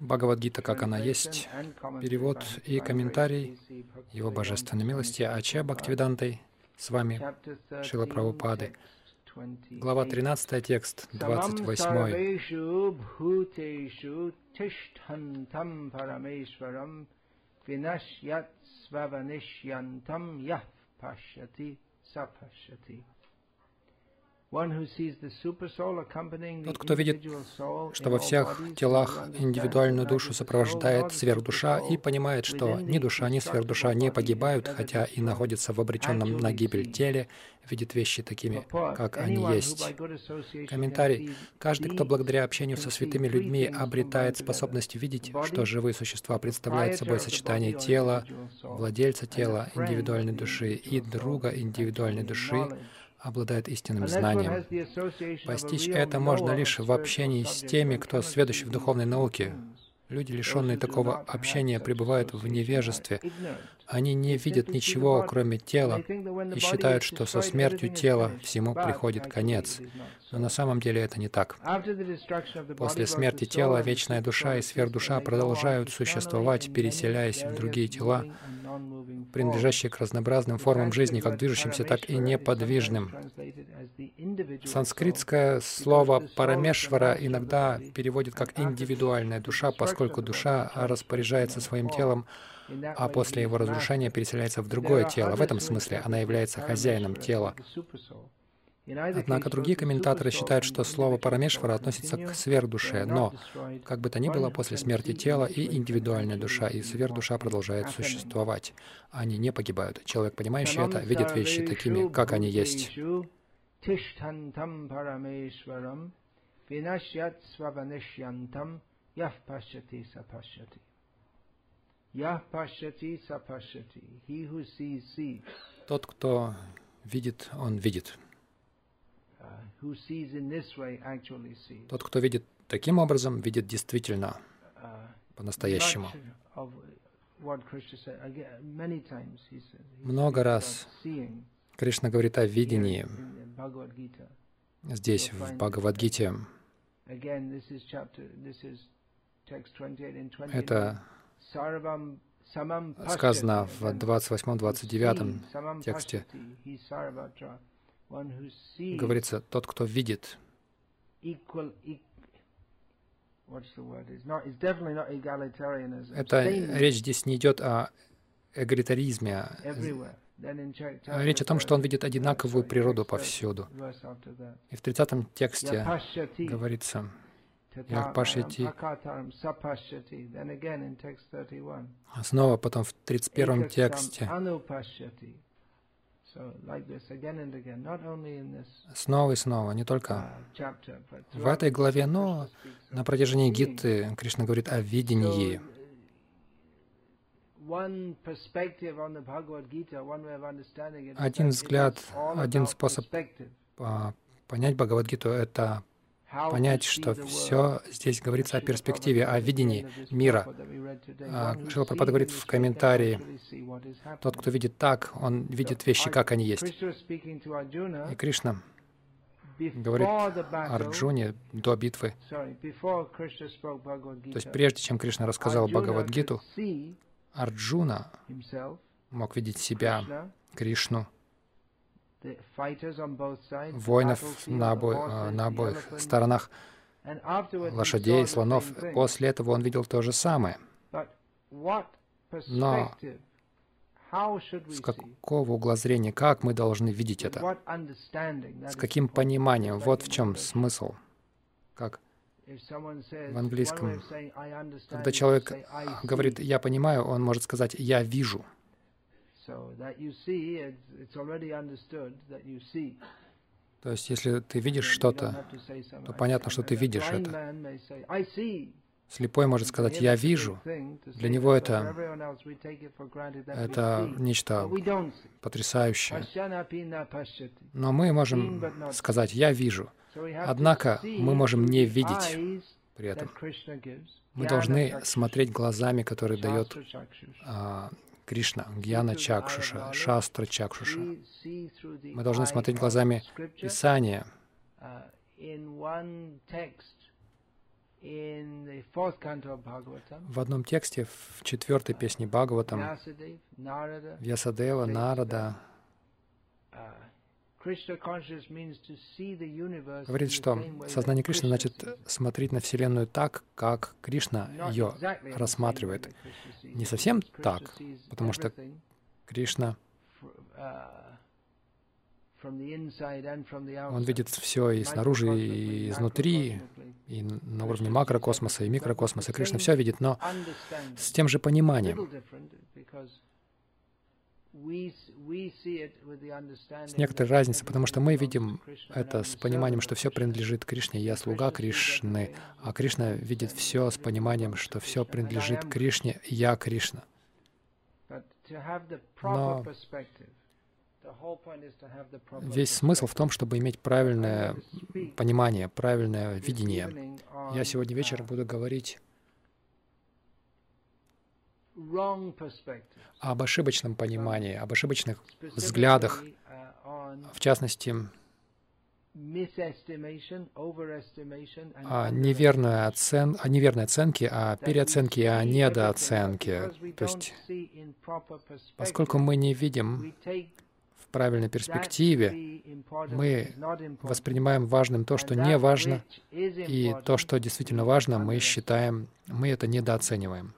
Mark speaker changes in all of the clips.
Speaker 1: Бхагавадгита, как она есть, перевод и комментарий Его Божественной милости Ача Бхактивидантой с вами, Шила Прабхупады. Глава 13, текст 28. Vinashyat. Тот, кто видит, что во всех телах индивидуальную душу сопровождает сверхдуша и понимает, что ни душа, ни сверхдуша не погибают, хотя и находятся в обреченном на гибель теле, видит вещи такими, как они есть. Комментарий. Каждый, кто благодаря общению со святыми людьми обретает способность видеть, что живые существа представляют собой сочетание тела, владельца тела, индивидуальной души и друга индивидуальной души, обладает истинным знанием. Постичь это можно лишь в общении с теми, кто сведущий в духовной науке. Люди, лишенные такого общения, пребывают в невежестве, они не видят ничего, кроме тела, и считают, что со смертью тела всему приходит конец. Но на самом деле это не так. После смерти тела вечная душа и сверхдуша продолжают существовать, переселяясь в другие тела, принадлежащие к разнообразным формам жизни, как движущимся, так и неподвижным. Санскритское слово «парамешвара» иногда переводит как «индивидуальная душа», поскольку душа распоряжается своим телом а после его разрушения переселяется в другое тело. В этом смысле она является хозяином тела. Однако другие комментаторы считают, что слово «парамешвара» относится к сверхдуше, но, как бы то ни было, после смерти тела и индивидуальная душа, и сверхдуша продолжает существовать. Они не погибают. Человек, понимающий это, видит вещи такими, как они есть. Тот, кто видит, он видит. Uh, Тот, кто видит таким образом, видит действительно, uh, по-настоящему. Много раз Кришна говорит о видении. Здесь, в Бхагавадгите, это сказано в 28-29 тексте, говорится, тот, кто видит, это речь здесь не идет о эгалитаризме, а речь о том, что он видит одинаковую природу повсюду. И в 30 тексте говорится, Якпашити. Снова потом в 31 тексте. Снова и снова, не только в этой главе, но на протяжении Гиты Кришна говорит о видении. Один взгляд, один способ понять Бхагавадгиту — это понять, что все здесь говорится о перспективе, о видении мира. А, Шила Прабхупада говорит в комментарии, тот, кто видит так, он видит вещи, как они есть. И Кришна говорит Арджуне до битвы. То есть прежде чем Кришна рассказал Бхагавадгиту, Арджуна мог видеть себя, Кришну, воинов на, обо... на обоих сторонах, лошадей, слонов. После этого он видел то же самое. Но с какого угла зрения, как мы должны видеть это? С каким пониманием? Вот в чем смысл. Как в английском, когда человек говорит «я понимаю», он может сказать «я вижу». То есть, если ты видишь что-то, то понятно, что ты видишь это. Слепой может сказать «я вижу». Для него это, это нечто потрясающее. Но мы можем сказать «я вижу». Однако мы можем не видеть при этом. Мы должны смотреть глазами, которые дает а, Кришна, Гьяна Чакшуша, Шастра Чакшуша. Мы должны смотреть глазами Писания. В одном тексте, в четвертой песне Бхагаватам, Вьясадева, Нарада говорит, что сознание Кришны значит смотреть на Вселенную так, как Кришна ее рассматривает. Не совсем так, потому что Кришна он видит все и снаружи, и изнутри, и на уровне макрокосмоса, и микрокосмоса. Кришна все видит, но с тем же пониманием. С некоторой разницей, потому что мы видим это с пониманием, что все принадлежит Кришне, я слуга Кришны, а Кришна видит все с пониманием, что все принадлежит Кришне, я Кришна. Но Весь смысл в том, чтобы иметь правильное понимание, правильное видение. Я сегодня вечером буду говорить об ошибочном понимании, об ошибочных взглядах, в частности, о неверной, оцен... о неверной оценке, о переоценке и о недооценке. То есть, поскольку мы не видим правильной перспективе, мы воспринимаем важным то, что не важно, и то, что действительно важно, мы считаем, мы это недооцениваем.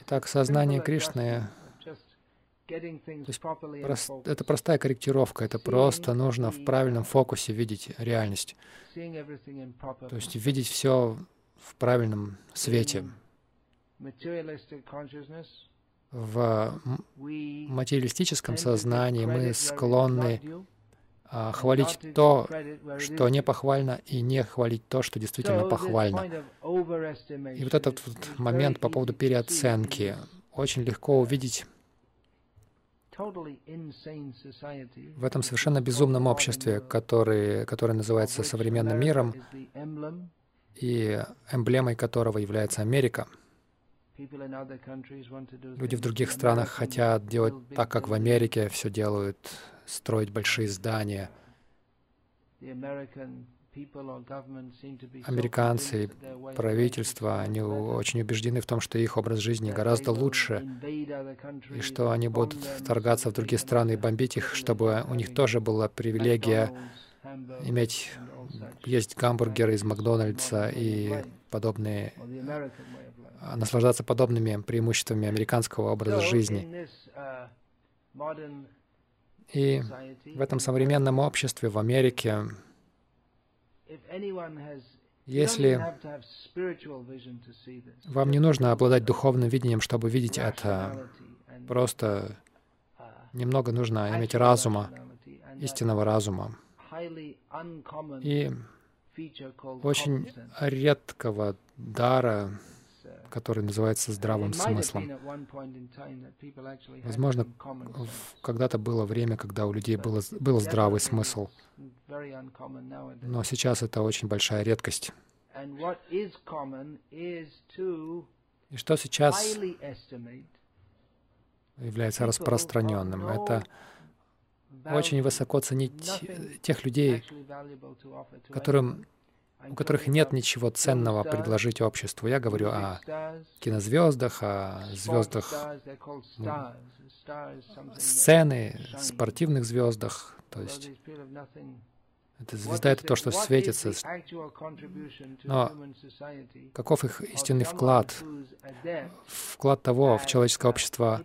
Speaker 1: Итак, сознание Кришны прост, это простая корректировка, это просто нужно в правильном фокусе видеть реальность. То есть видеть все в правильном свете. В материалистическом сознании мы склонны хвалить то, что не похвально, и не хвалить то, что действительно похвально. И вот этот вот момент по поводу переоценки. очень легко увидеть в этом совершенно безумном обществе, который, которое называется современным миром, и эмблемой которого является Америка — Люди в других странах хотят делать так, как в Америке все делают, строить большие здания. Американцы, правительство, они очень убеждены в том, что их образ жизни гораздо лучше, и что они будут вторгаться в другие страны и бомбить их, чтобы у них тоже была привилегия иметь, есть гамбургеры из Макдональдса и подобные наслаждаться подобными преимуществами американского образа жизни. И в этом современном обществе, в Америке, если вам не нужно обладать духовным видением, чтобы видеть это, просто немного нужно иметь разума, истинного разума. И очень редкого дара, который называется здравым смыслом. Возможно, когда-то было время, когда у людей было, был здравый смысл, но сейчас это очень большая редкость. И что сейчас является распространенным? Это очень высоко ценить тех людей, которым у которых нет ничего ценного предложить обществу. Я говорю о кинозвездах, о звездах сцены, спортивных звездах. То есть это звезда — это то, что светится. Но каков их истинный вклад? Вклад того в человеческое общество,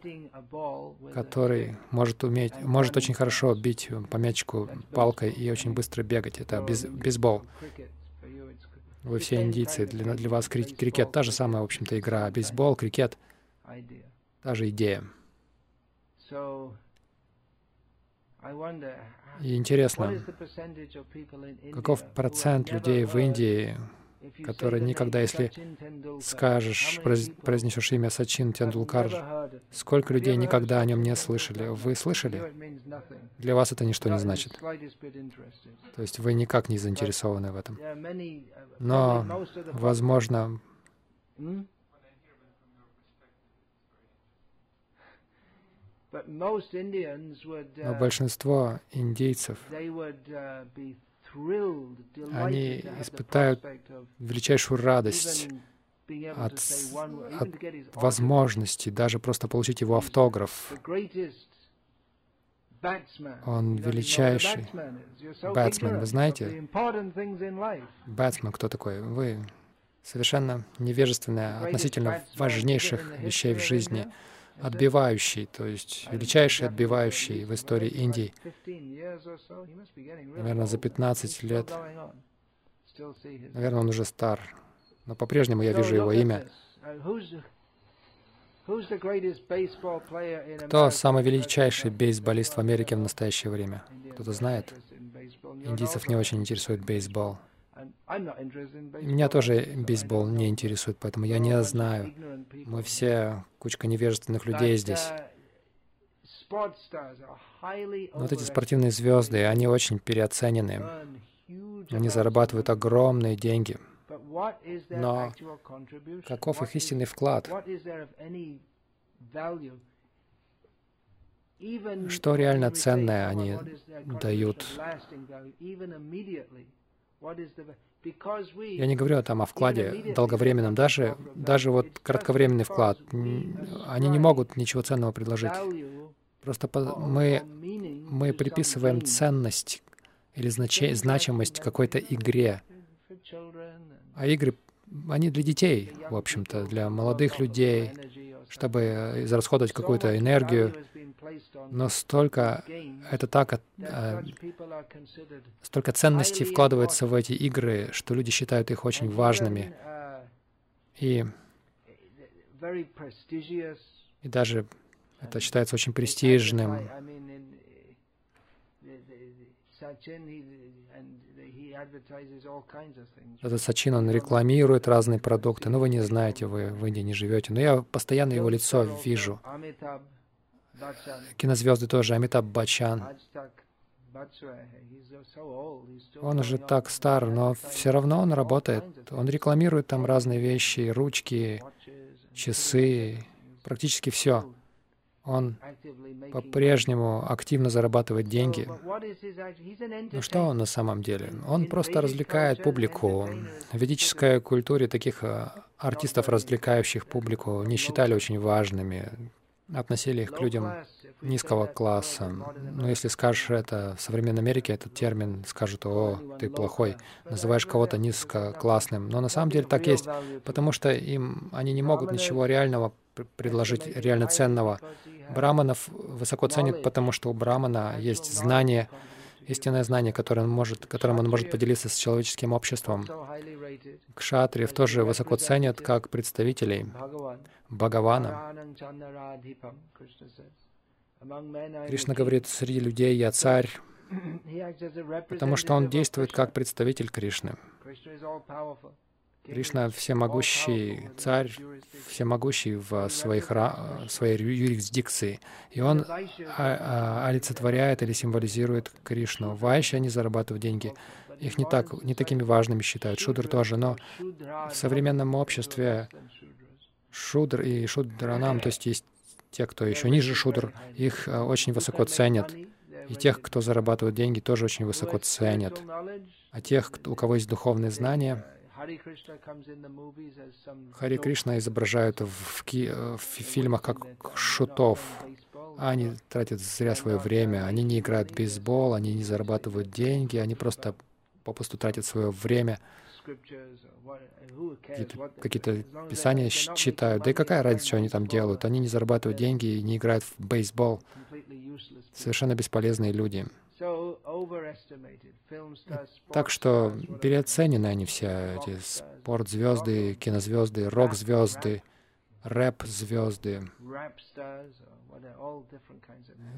Speaker 1: который может уметь, может очень хорошо бить по мячику палкой и очень быстро бегать. Это бейсбол. Вы все индийцы, для, для вас крикет та же самая, в общем-то, игра. Бейсбол, крикет — та же идея. И интересно, каков процент людей в Индии, который никогда, если скажешь, произнесешь имя Сачин Тендулкар, сколько людей никогда о нем не слышали? Вы слышали? Для вас это ничто не значит. То есть вы никак не заинтересованы в этом. Но, возможно, но большинство индейцев они испытают величайшую радость от, от возможности даже просто получить его автограф. Он величайший бэтсмен. Вы знаете, бэтсмен кто такой? Вы совершенно невежественные относительно важнейших вещей в жизни отбивающий, то есть величайший отбивающий в истории Индии. Наверное, за 15 лет. Наверное, он уже стар. Но по-прежнему я вижу его имя. Кто самый величайший бейсболист в Америке в настоящее время? Кто-то знает? Индийцев не очень интересует бейсбол. Меня тоже бейсбол не интересует, поэтому я не знаю. Мы все кучка невежественных людей здесь. Вот эти спортивные звезды, они очень переоценены. Они зарабатывают огромные деньги. Но каков их истинный вклад? Что реально ценное они дают? Я не говорю там о вкладе долговременном, даже, даже вот кратковременный вклад. Они не могут ничего ценного предложить. Просто мы, мы приписываем ценность или значи, значимость какой-то игре. А игры, они для детей, в общем-то, для молодых людей, чтобы израсходовать какую-то энергию, но столько это так, э, столько ценностей вкладывается в эти игры, что люди считают их очень важными. И, и даже это считается очень престижным. Этот Сачин, он рекламирует разные продукты. Ну, вы не знаете, вы в Индии не живете. Но я постоянно его лицо вижу кинозвезды тоже, Амитаб Бачан. Он уже так стар, но все равно он работает. Он рекламирует там разные вещи, ручки, часы, практически все. Он по-прежнему активно зарабатывает деньги. Но что он на самом деле? Он просто развлекает публику. В ведической культуре таких э, артистов, развлекающих публику, не считали очень важными относили их к людям низкого класса. Но если скажешь это в современной Америке, этот термин скажут, о, ты плохой, называешь кого-то низкоклассным. Но на самом деле так есть, потому что им они не могут ничего реального предложить, реально ценного. Браманов высоко ценят, потому что у Брамана есть знание, истинное знание, которое он может, которым он может поделиться с человеческим обществом. Кшатриев тоже высоко ценят как представителей Бхагавана. Кришна говорит, среди людей я царь, потому что он действует как представитель Кришны. Кришна всемогущий царь, всемогущий в своих, своей юрисдикции. И он а, а, олицетворяет или символизирует Кришну. Вайши, они зарабатывают деньги. Их не, так, не такими важными считают. Шудр тоже. Но в современном обществе шудр и шудранам, то есть есть те, кто еще ниже шудр, их а, очень высоко ценят. И тех, кто зарабатывает деньги, тоже очень высоко ценят. А тех, у кого есть духовные знания, Хари Кришна изображают в, ки- в фильмах как шутов. Они тратят зря свое время, они не играют в бейсбол, они не зарабатывают деньги, они просто попусту тратят свое время, какие-то, писания читают. Да и какая разница, что они там делают? Они не зарабатывают деньги и не играют в бейсбол. Совершенно бесполезные люди. Так что переоценены они все, эти спортзвезды, кинозвезды, рок-звезды, рэп-звезды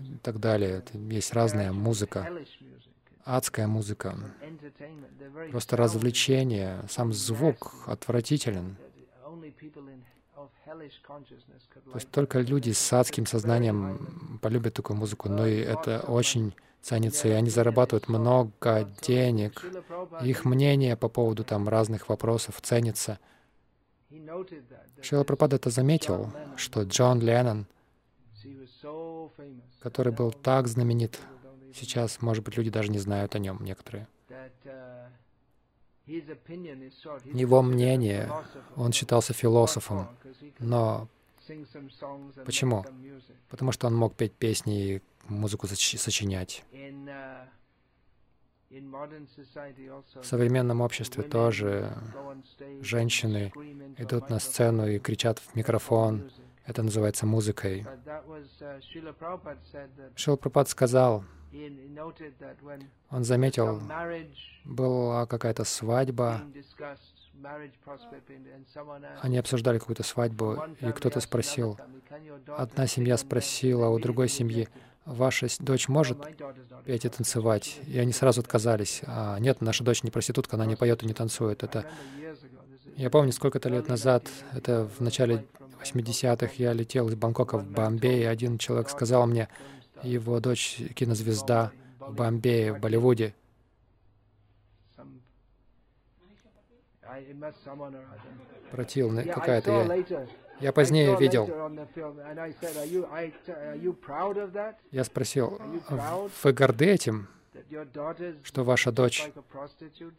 Speaker 1: и так далее. Есть разная музыка, адская музыка, просто развлечение, сам звук отвратителен. То есть только люди с адским сознанием полюбят такую музыку, но и это очень ценится, и они зарабатывают много денег. Их мнение по поводу там разных вопросов ценится. Шрила Прабхада это заметил, что Джон Леннон, который был так знаменит, сейчас, может быть, люди даже не знают о нем некоторые. Его мнение, он считался философом, но почему? Потому что он мог петь песни и музыку сочинять. В современном обществе тоже женщины идут на сцену и кричат в микрофон. Это называется музыкой. Шил Прабхупад сказал, он заметил, была какая-то свадьба, они обсуждали какую-то свадьбу, и кто-то спросил, одна семья спросила у другой семьи, ваша дочь может петь и танцевать? И они сразу отказались. А, нет, наша дочь не проститутка, она не поет и не танцует. Это... Я помню, сколько-то лет назад, это в начале 80-х, я летел из Бангкока в Бомбей, и один человек сказал мне, его дочь кинозвезда в Бомбее, в Болливуде. Противная какая-то. Я, я позднее видел. Я спросил, вы горды этим, что ваша дочь,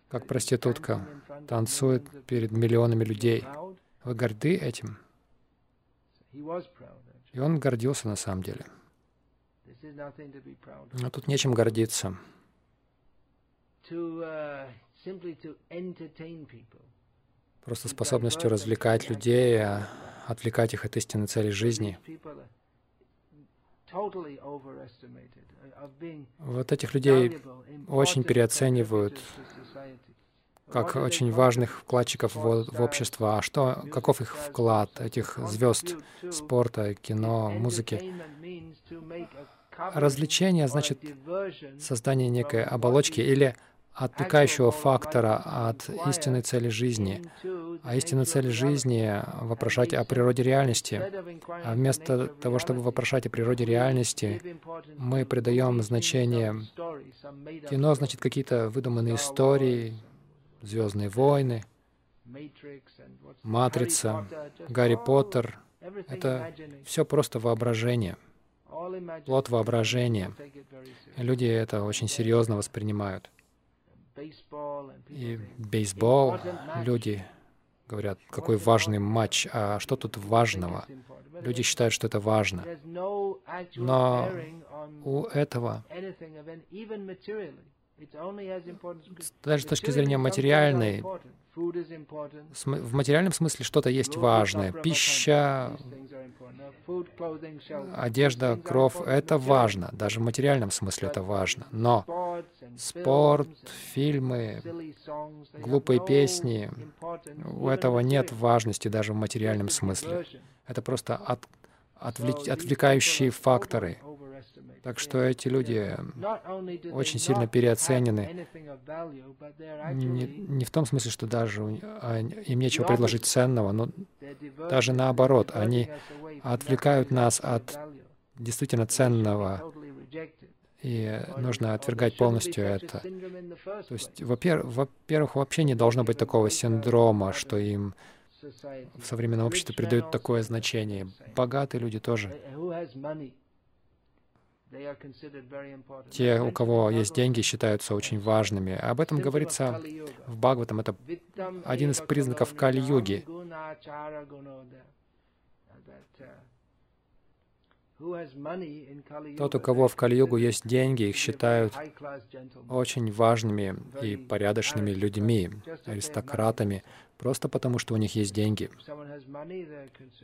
Speaker 1: как проститутка, танцует перед миллионами людей? Вы горды этим? И он гордился на самом деле. Но тут нечем гордиться. Просто способностью развлекать людей, а отвлекать их от истинной цели жизни. Вот этих людей очень переоценивают как очень важных вкладчиков в, в общество. А что, каков их вклад, этих звезд спорта, кино, музыки? Развлечение значит создание некой оболочки или отвлекающего фактора от истинной цели жизни. А истинная цель жизни — вопрошать о природе реальности. А вместо того, чтобы вопрошать о природе реальности, мы придаем значение кино, значит, какие-то выдуманные истории, «Звездные войны», «Матрица», «Гарри Поттер». Это все просто воображение, плод воображения. Люди это очень серьезно воспринимают. И бейсбол, люди говорят, какой важный матч, а что тут важного? Люди считают, что это важно. Но у этого даже с точки зрения материальной, в материальном смысле что-то есть важное. Пища, одежда, кровь — это важно. Даже в материальном смысле это важно. Но спорт, фильмы, глупые песни — у этого нет важности даже в материальном смысле. Это просто от, отвлек, отвлекающие факторы. Так что эти люди очень сильно переоценены. Не, не в том смысле, что даже им нечего предложить ценного, но даже наоборот, они отвлекают нас от действительно ценного. И нужно отвергать полностью это. То есть, во-первых, вообще не должно быть такого синдрома, что им в современном обществе придают такое значение. Богатые люди тоже те, у кого есть деньги, считаются очень важными. Об этом говорится в Бхагаватам. Это один из признаков Кали-юги. Тот, у кого в Кали-югу есть деньги, их считают очень важными и порядочными людьми, аристократами, просто потому что у них есть деньги.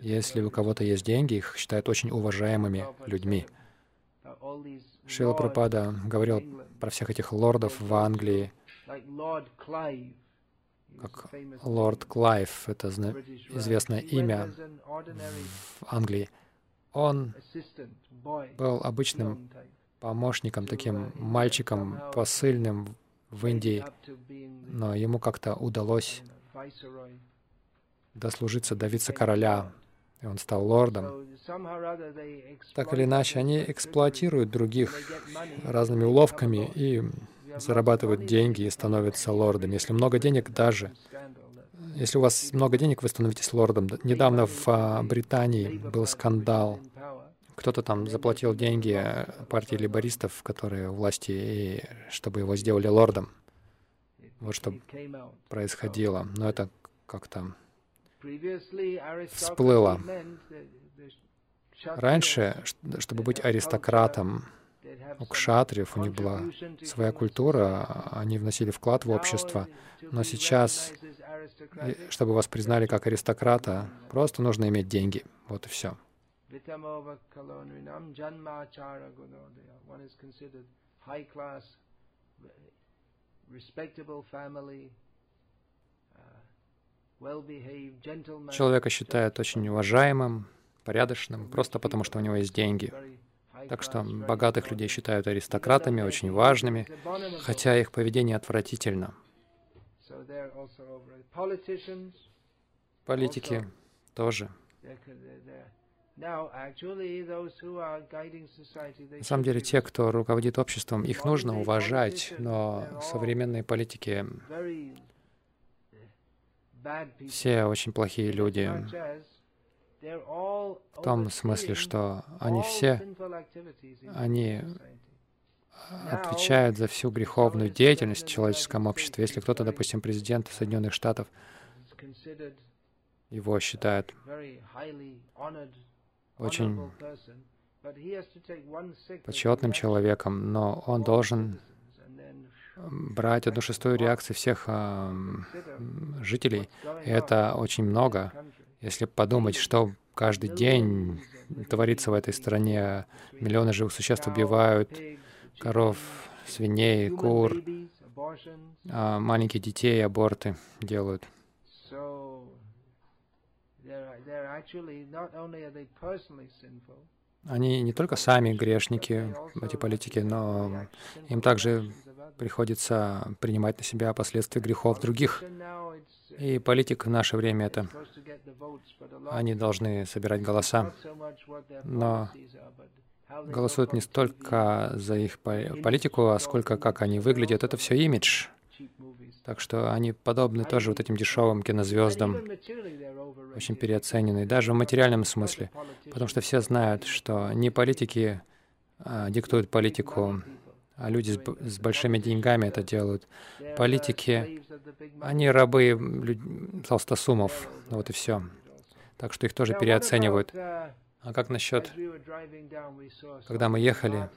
Speaker 1: Если у кого-то есть деньги, их считают очень уважаемыми людьми. Шила Пропада говорил про всех этих лордов в Англии, как лорд Клайв, это известное имя в Англии. Он был обычным помощником, таким мальчиком посыльным в Индии, но ему как-то удалось дослужиться до вице-короля и он стал лордом. Так или иначе, они эксплуатируют других разными уловками и зарабатывают деньги и становятся лордами. Если много денег, даже если у вас много денег, вы становитесь лордом. Недавно в а, Британии был скандал. Кто-то там заплатил деньги партии либористов, которые у власти, и чтобы его сделали лордом. Вот что происходило. Но это как-то всплыло. Раньше, чтобы быть аристократом, у кшатриев у них была своя культура, они вносили вклад в общество. Но сейчас, чтобы вас признали как аристократа, просто нужно иметь деньги. Вот и все. Человека считают очень уважаемым, порядочным, просто потому что у него есть деньги. Так что богатых людей считают аристократами, очень важными, хотя их поведение отвратительно. Политики тоже. На самом деле, те, кто руководит обществом, их нужно уважать, но современные политики все очень плохие люди. В том смысле, что они все, они отвечают за всю греховную деятельность в человеческом обществе. Если кто-то, допустим, президент Соединенных Штатов, его считают очень почетным человеком, но он должен брать одну шестую реакции всех э, жителей. И это очень много. Если подумать, что каждый день творится в этой стране, миллионы живых существ убивают, коров, свиней, кур, а маленьких детей аборты делают. Они не только сами грешники, эти политики, но им также приходится принимать на себя последствия грехов других. И политик в наше время — это. Они должны собирать голоса, но голосуют не столько за их политику, а сколько как они выглядят. Это все имидж. Так что они подобны тоже вот этим дешевым кинозвездам, очень переоценены, даже в материальном смысле, потому что все знают, что не политики а, диктуют политику, а люди с, с большими деньгами это делают. Политики, они рабы толстосумов, вот и все. Так что их тоже переоценивают. А как насчет, когда мы ехали,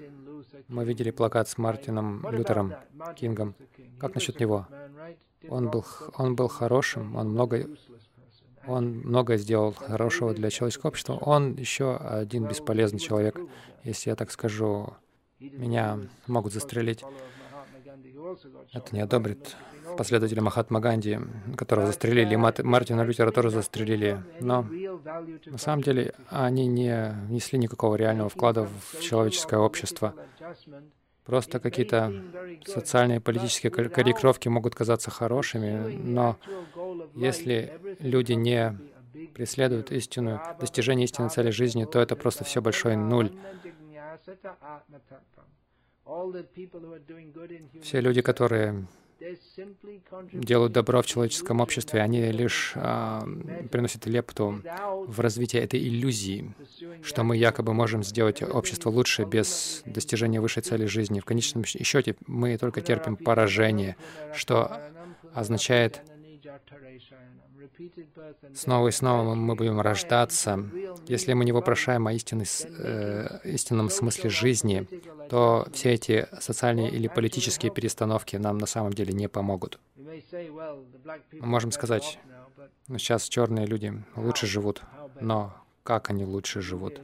Speaker 1: мы видели плакат с Мартином Лютером Кингом. Как насчет него? Он был, он был хорошим, он много, он многое сделал хорошего для человеческого общества. Он еще один бесполезный человек, если я так скажу. Меня могут застрелить. Это не одобрит последователи Махатма Ганди, которого застрелили, и Мартина Лютера тоже застрелили. Но на самом деле они не внесли никакого реального вклада в человеческое общество. Просто какие-то социальные и политические корректировки могут казаться хорошими, но если люди не преследуют истинную, достижение истинной цели жизни, то это просто все большой нуль. Все люди, которые делают добро в человеческом обществе, они лишь а, приносят лепту в развитие этой иллюзии, что мы якобы можем сделать общество лучше без достижения высшей цели жизни. В конечном счете мы только терпим поражение, что означает Снова и снова мы будем рождаться. Если мы не вопрошаем о истинной, э, истинном смысле жизни, то все эти социальные или политические перестановки нам на самом деле не помогут. Мы можем сказать, ну, сейчас черные люди лучше живут, но как они лучше живут?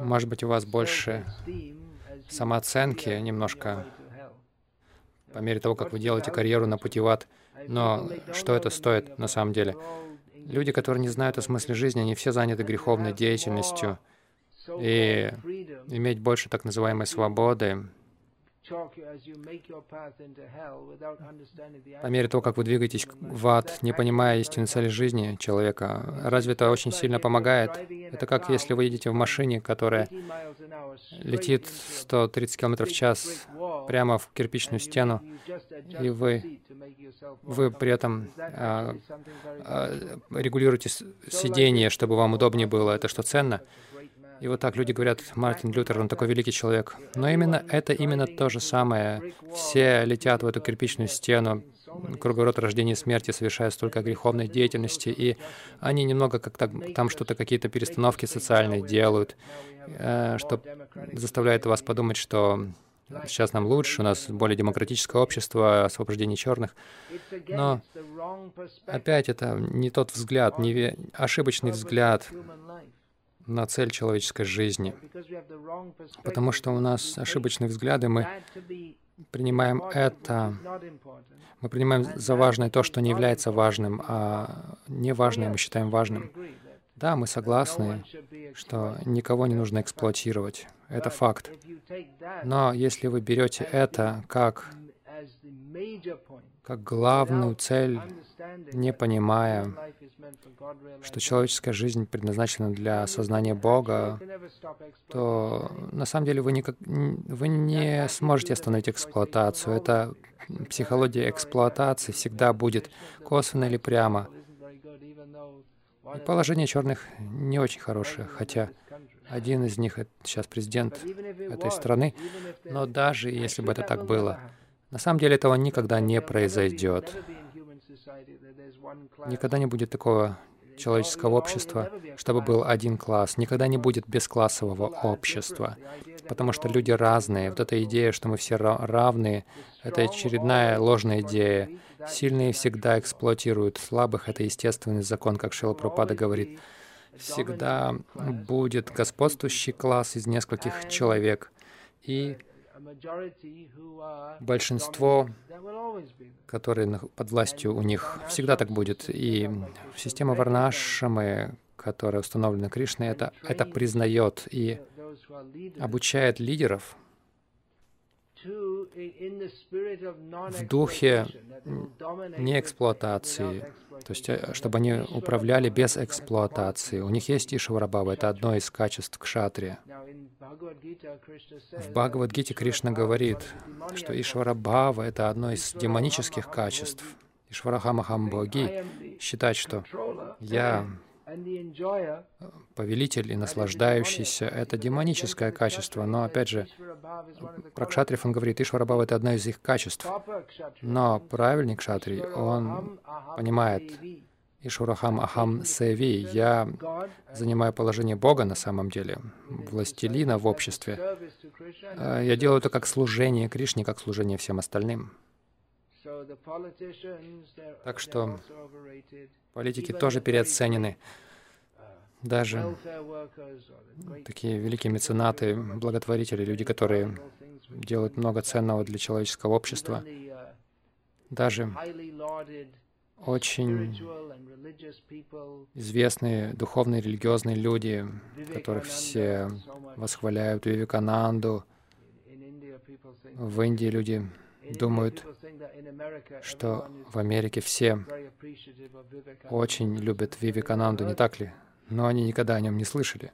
Speaker 1: Может быть, у вас больше самооценки немножко по мере того, как вы делаете карьеру на пути в ад, но что это стоит на самом деле? Люди, которые не знают о смысле жизни, они все заняты греховной деятельностью. И иметь больше так называемой свободы, по мере того, как вы двигаетесь в ад, не понимая истинной цели жизни человека, разве это очень сильно помогает? Это как если вы едете в машине, которая летит 130 км в час прямо в кирпичную стену, и вы, вы при этом а, а, регулируете сидение, чтобы вам удобнее было. Это что, ценно? И вот так люди говорят, Мартин Лютер, он такой великий человек. Но именно это именно то же самое. Все летят в эту кирпичную стену, круговорот рождения и смерти, совершая столько греховной деятельности, и они немного как так, там что-то, какие-то перестановки социальные делают, э, что заставляет вас подумать, что сейчас нам лучше, у нас более демократическое общество, освобождение черных. Но опять это не тот взгляд, не ошибочный взгляд на цель человеческой жизни. Потому что у нас ошибочные взгляды, мы принимаем это, мы принимаем за важное то, что не является важным, а неважное мы считаем важным. Да, мы согласны, что никого не нужно эксплуатировать. Это факт. Но если вы берете это как, как главную цель, не понимая, что человеческая жизнь предназначена для осознания Бога, то на самом деле вы, никак, вы не сможете остановить эксплуатацию. Это психология эксплуатации всегда будет косвенно или прямо. И положение черных не очень хорошее, хотя один из них сейчас президент этой страны. Но даже если бы это так было, на самом деле этого никогда не произойдет. Никогда не будет такого человеческого общества, чтобы был один класс. Никогда не будет бесклассового общества, потому что люди разные. Вот эта идея, что мы все равны, это очередная ложная идея. Сильные всегда эксплуатируют слабых. Это естественный закон, как Шила Пропада говорит. Всегда будет господствующий класс из нескольких человек. И большинство, которые под властью у них, всегда так будет. И система Варнашамы, которая установлена Кришной, это, это признает и обучает лидеров в духе не эксплуатации, то есть э, чтобы они управляли без эксплуатации. У них есть Ишварабава, это одно из качеств кшатри. В Бхагавадгите Кришна говорит, что Ишварабава — это одно из демонических качеств. Ишварахамахам Боги считать, что я повелитель и наслаждающийся — это демоническое качество. Но, опять же, про кшатрив он говорит, Ишварабхава — это одно из их качеств. Но правильный кшатрий, он понимает, Ишварахам Ахам Севи, я занимаю положение Бога на самом деле, властелина в обществе. А, я делаю это как служение Кришне, как служение всем остальным. Так что политики тоже переоценены. Даже такие великие меценаты, благотворители, люди, которые делают много ценного для человеческого общества, даже очень известные духовные религиозные люди, которых все восхваляют, Вивекананду. В Индии люди думают, что в Америке все очень любят Вивекананду, не так ли? Но они никогда о нем не слышали.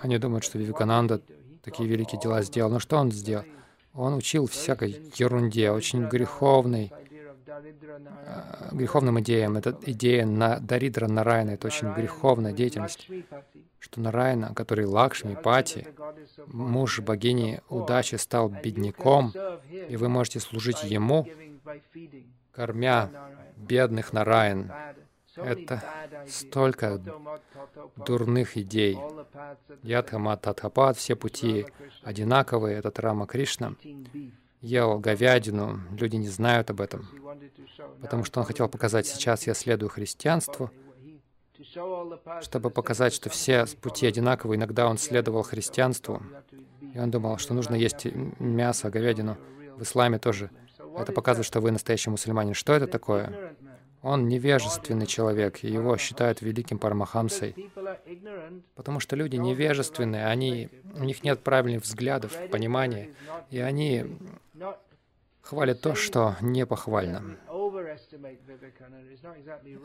Speaker 1: Они думают, что Вивекананда такие великие дела сделал. Но что он сделал? Он учил всякой ерунде, очень греховной, э, греховным идеям. Это идея на Даридра Нарайна, это очень греховная деятельность, что Нарайна, который Лакшми, Пати, муж богини удачи, стал бедняком, и вы можете служить ему, кормя бедных Нараян. Это столько дурных идей. Ядхама Татхапад, все пути одинаковые, это Рама Кришна. Ел говядину, люди не знают об этом, потому что он хотел показать, сейчас я следую христианству, чтобы показать, что все пути одинаковые. Иногда он следовал христианству, и он думал, что нужно есть мясо, говядину. В исламе тоже. Это показывает, что вы настоящий мусульманин. Что это такое? Он невежественный человек, и его считают великим парамахамсой. Потому что люди невежественные, они, у них нет правильных взглядов, понимания, и они хвалят то, что не похвально.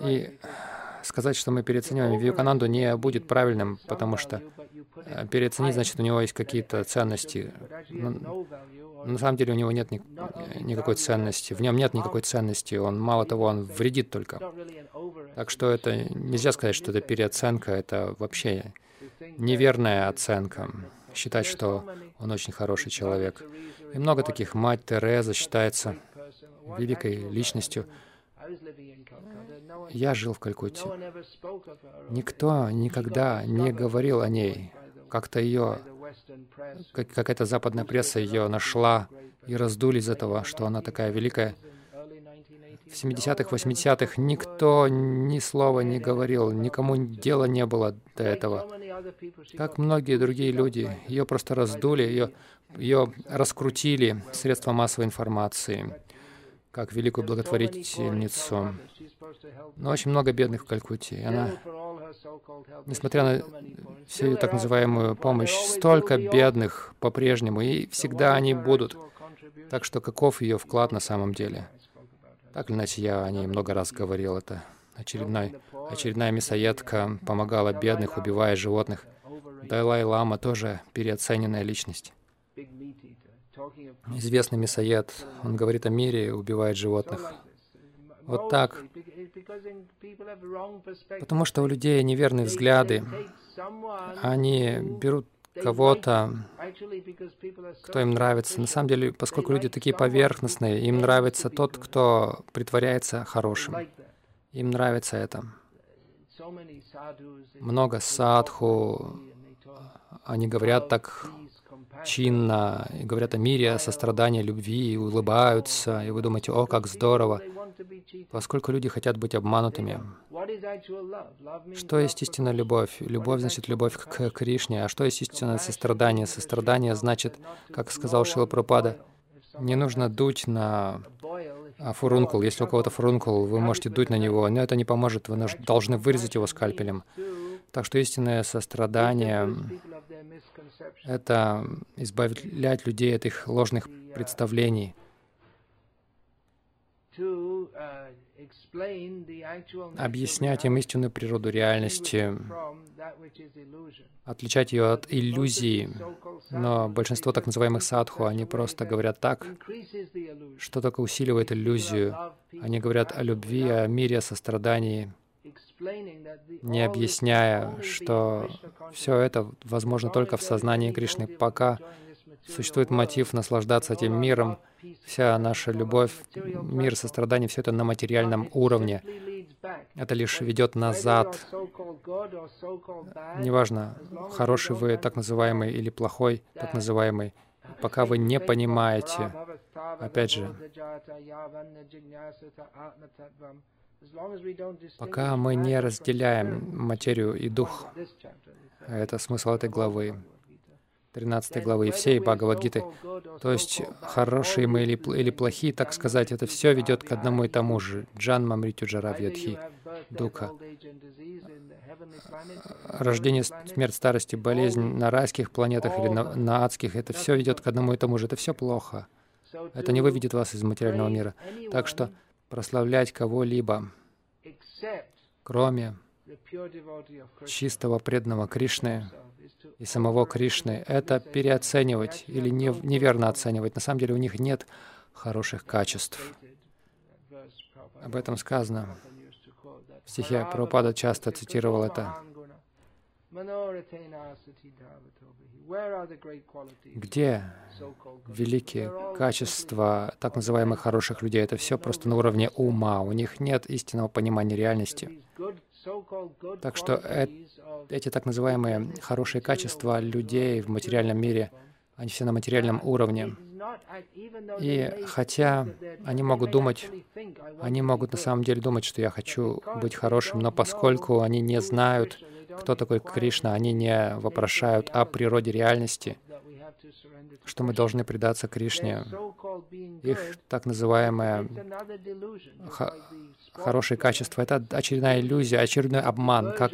Speaker 1: И сказать, что мы переоцениваем Вивекананду, не будет правильным, потому что э, переоценить, значит, у него есть какие-то ценности. Но, на самом деле у него нет ни, никакой ценности, в нем нет никакой ценности, он, мало того, он вредит только. Так что это нельзя сказать, что это переоценка, это вообще неверная оценка. Считать, что он очень хороший человек. И много таких. Мать Тереза считается великой личностью. Я жил в Калькутте. Никто никогда не говорил о ней. Как-то ее, как, какая-то западная пресса ее нашла и раздули из этого, что она такая великая. В 70-х, 80-х никто ни слова не говорил, никому дела не было до этого. Как многие другие люди, ее просто раздули, ее, ее раскрутили средства массовой информации как великую благотворительницу. Но очень много бедных в Калькутте. И она, несмотря на всю ее так называемую помощь, столько бедных по-прежнему, и всегда они будут. Так что каков ее вклад на самом деле? Так или иначе, я о ней много раз говорил. Это очередной, очередная мясоедка помогала бедных, убивая животных. Дайлай-лама тоже переоцененная личность известный мясоед, он говорит о мире убивает животных. Вот так. Потому что у людей неверные взгляды. Они берут кого-то, кто им нравится. На самом деле, поскольку люди такие поверхностные, им нравится тот, кто притворяется хорошим. Им нравится это. Много садху, они говорят так чинно, и говорят о мире, о сострадании, любви, и улыбаются, и вы думаете, о, как здорово, поскольку люди хотят быть обманутыми. Что есть истинная любовь? Любовь значит любовь к Кришне. А что есть истинное сострадание? Сострадание значит, как сказал Шила Пропада, не нужно дуть на фурункул. Если у кого-то фурункул, вы можете дуть на него, но это не поможет, вы должны вырезать его скальпелем. Так что истинное сострадание — это избавлять людей от их ложных представлений, объяснять им истинную природу реальности, отличать ее от иллюзии. Но большинство так называемых садху, они просто говорят так, что только усиливает иллюзию. Они говорят о любви, о мире, о сострадании, не объясняя, что все это возможно только в сознании Кришны. Пока существует мотив наслаждаться этим миром, вся наша любовь, мир, сострадание, все это на материальном уровне. Это лишь ведет назад. Неважно, хороший вы, так называемый, или плохой, так называемый, пока вы не понимаете, опять же, Пока мы не разделяем материю и дух, это смысл этой главы, 13 главы всей Бхагавадгиты. То есть хорошие мы или, или плохие, так сказать, это все ведет к одному и тому же. Джанма Мритю Джаравьядхи, Духа. Рождение, смерть, старость и болезнь на райских планетах или на, на адских, это все ведет к одному и тому же. Это все плохо. Это не выведет вас из материального мира. Так что прославлять кого-либо, кроме чистого преданного Кришны и самого Кришны, это переоценивать или неверно оценивать. На самом деле у них нет хороших качеств. Об этом сказано. В стихе Прабхупада часто цитировал это. Где великие качества так называемых хороших людей? Это все просто на уровне ума. У них нет истинного понимания реальности. Так что э эти так называемые хорошие качества людей в материальном мире, они все на материальном уровне. И хотя они могут думать, они могут на самом деле думать, что я хочу быть хорошим, но поскольку они не знают кто такой Кришна, они не вопрошают о природе реальности, что мы должны предаться Кришне. Их так называемое хорошее качество — это очередная иллюзия, очередной обман, как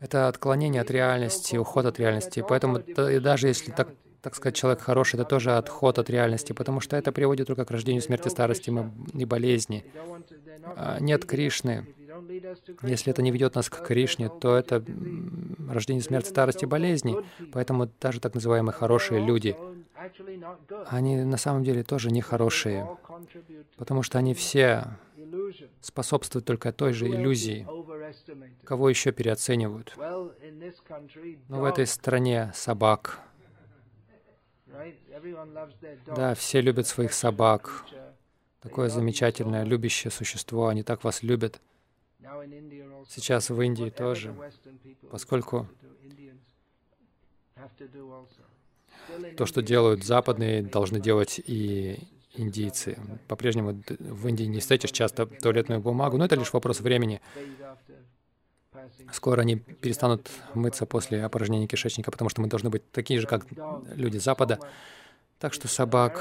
Speaker 1: это отклонение от реальности, уход от реальности. Поэтому даже если так так сказать, человек хороший, это тоже отход от реальности, потому что это приводит только к рождению смерти, старости и болезни. А, нет Кришны. Если это не ведет нас к Кришне, то это рождение, смерти, старости, болезни. Поэтому даже так называемые хорошие люди, они на самом деле тоже нехорошие, потому что они все способствуют только той же иллюзии. Кого еще переоценивают? Ну, в этой стране собак. Да, все любят своих собак. Такое замечательное, любящее существо. Они так вас любят. Сейчас в Индии тоже, поскольку то, что делают западные, должны делать и индийцы. По-прежнему в Индии не встретишь часто туалетную бумагу, но это лишь вопрос времени. Скоро они перестанут мыться после опорожнения кишечника, потому что мы должны быть такие же, как люди Запада. Так что собак...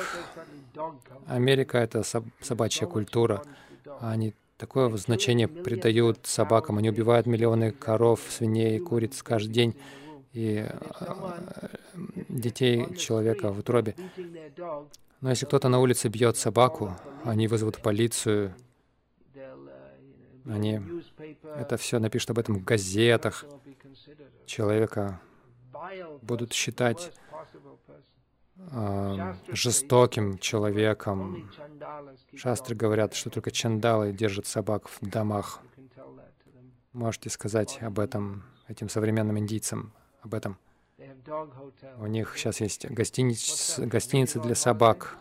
Speaker 1: Америка — это собачья культура. Они такое значение придают собакам. Они убивают миллионы коров, свиней, куриц каждый день и э, детей человека в утробе. Но если кто-то на улице бьет собаку, они вызовут полицию, они это все напишут об этом в газетах. Человека будут считать э, жестоким человеком. Шастры говорят, что только чандалы держат собак в домах. Можете сказать об этом этим современным индийцам, об этом. У них сейчас есть гостиниц, гостиницы для собак.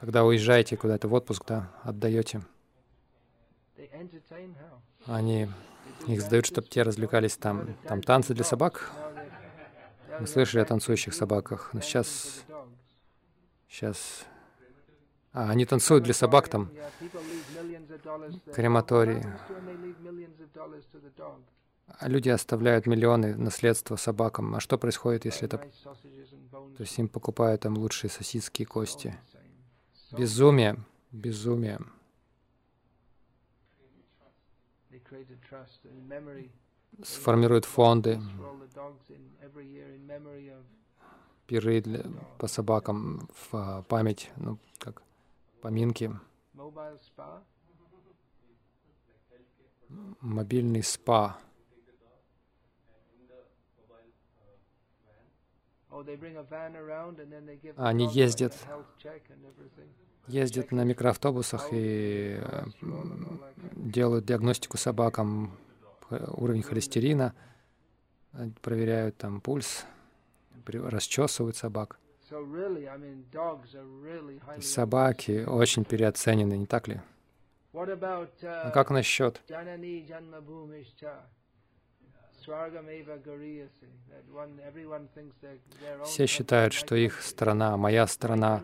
Speaker 1: Когда уезжаете куда-то в отпуск, да, отдаете. Они их сдают, чтобы те развлекались там. Там танцы для собак. Мы слышали о танцующих собаках. Но сейчас... Сейчас... А, они танцуют для собак там. Крематории. А люди оставляют миллионы наследства собакам. А что происходит, если это... То есть им покупают там лучшие сосиски и кости. Безумие. Безумие. Сформируют фонды, пиры для, по собакам в а, память, ну, как поминки. Мобильный спа. Они ездят, ездят на микроавтобусах и э, делают диагностику собакам, уровень холестерина, проверяют там пульс, расчесывают собак. Собаки очень переоценены, не так ли? А как насчет все считают, что их страна, моя страна,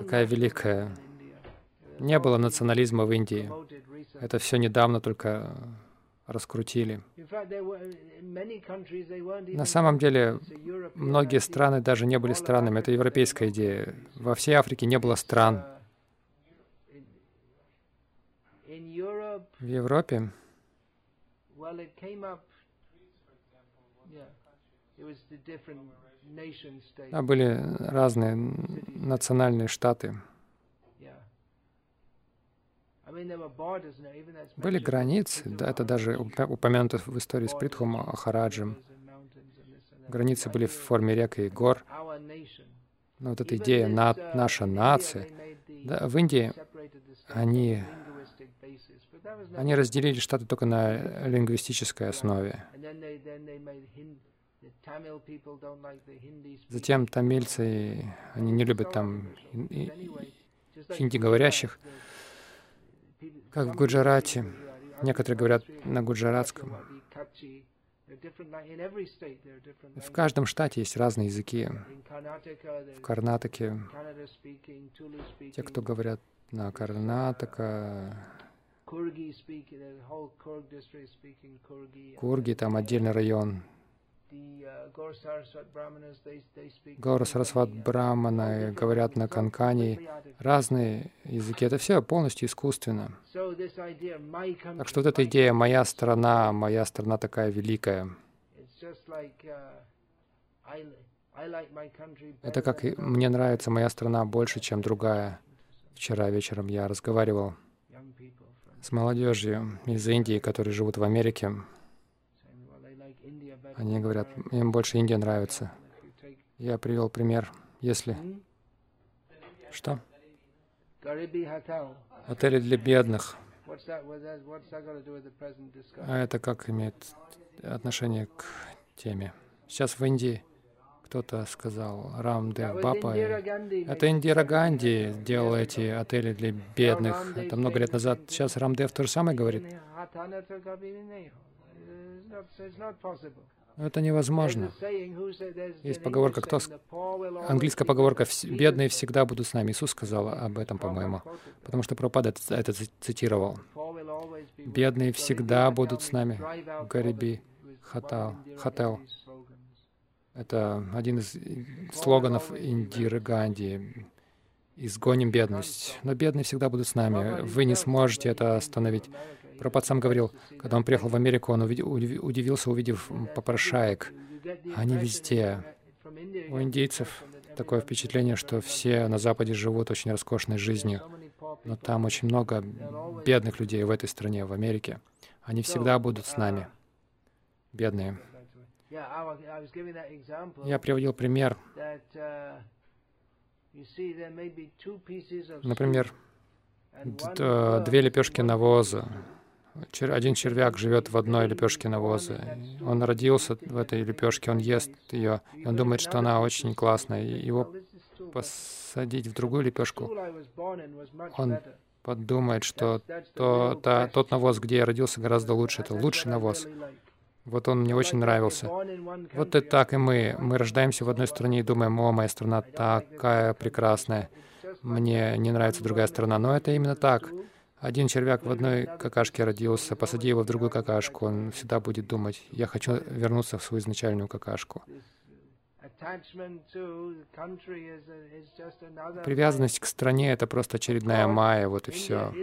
Speaker 1: такая великая. Не было национализма в Индии. Это все недавно только раскрутили. На самом деле, многие страны даже не были странами. Это европейская идея. Во всей Африке не было стран. В Европе а были разные национальные штаты. Были границы, да, это даже упомянуто в истории с Притхом Ахараджем. Границы были в форме рек и гор. Но вот эта идея на, «наша нация», да, в Индии они они разделили штаты только на лингвистической основе. Затем тамильцы, они не любят там хинди говорящих, как в Гуджарате. Некоторые говорят на гуджаратском. В каждом штате есть разные языки. В Карнатаке те, кто говорят на Карнатака, Курги, там отдельный район. Гаура Сарасват Браманы говорят на Канкане разные языки. Это все полностью искусственно. Так что вот эта идея «моя страна», «моя страна такая великая», Это как мне нравится моя страна больше, чем другая. Вчера вечером я разговаривал с молодежью из Индии, которые живут в Америке. Они говорят, им больше Индия нравится. Я привел пример. Если... Что? Отели для бедных. А это как имеет отношение к теме? Сейчас в Индии кто-то сказал, Рамдев Бапа, это Индира Ганди делал эти отели для бедных. Это много лет назад. Сейчас Рамдев то же самое говорит. Это невозможно. Есть поговорка, кто... Английская поговорка «бедные всегда будут с нами». Иисус сказал об этом, по-моему, потому что Пропад это, цитировал. «Бедные всегда будут с нами». Гариби Хатал. Хател. Это один из слоганов Индиры Ганди. «Изгоним бедность». Но бедные всегда будут с нами. Вы не сможете это остановить. Пропад сам говорил, когда он приехал в Америку, он удивился, увидев попрошаек. Они везде. У индейцев такое впечатление, что все на Западе живут очень роскошной жизнью. Но там очень много бедных людей в этой стране, в Америке. Они всегда будут с нами. Бедные. Я приводил пример. Например, две лепешки навоза один червяк живет в одной лепешке навоза. Он родился в этой лепешке, он ест ее, и он думает, что она очень классная. Его посадить в другую лепешку, он подумает, что то, та, тот навоз, где я родился, гораздо лучше. Это лучший навоз. Вот он мне очень нравился. Вот и так и мы. Мы рождаемся в одной стране и думаем, о, моя страна такая прекрасная. Мне не нравится другая страна. Но это именно так. Один червяк в одной какашке родился, посади его в другую какашку, он всегда будет думать, я хочу вернуться в свою изначальную какашку. Привязанность к стране — это просто очередная майя, вот и все.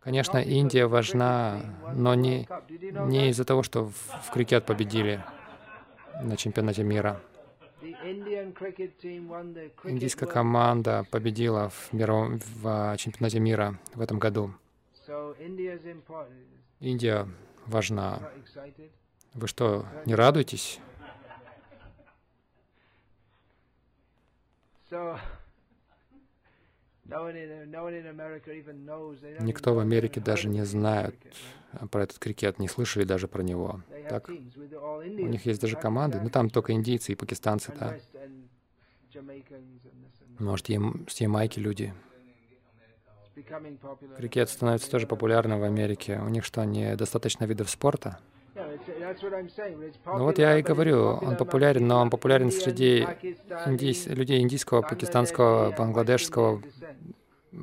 Speaker 1: Конечно, Индия важна, но не, не из-за того, что в, в крикет победили на чемпионате мира. Индийская команда победила в, мировом, в а, чемпионате мира в этом году. Индия важна. Вы что, не радуетесь? Никто в Америке даже не знает про этот крикет, не слышали даже про него. Так? У них есть даже команды, но там только индийцы и пакистанцы, да. Может, с Ямайки люди. Крикет становится тоже популярным в Америке. У них что, недостаточно видов спорта? Ну вот я и говорю, он популярен, но он популярен среди индийс, людей индийского, пакистанского, бангладешского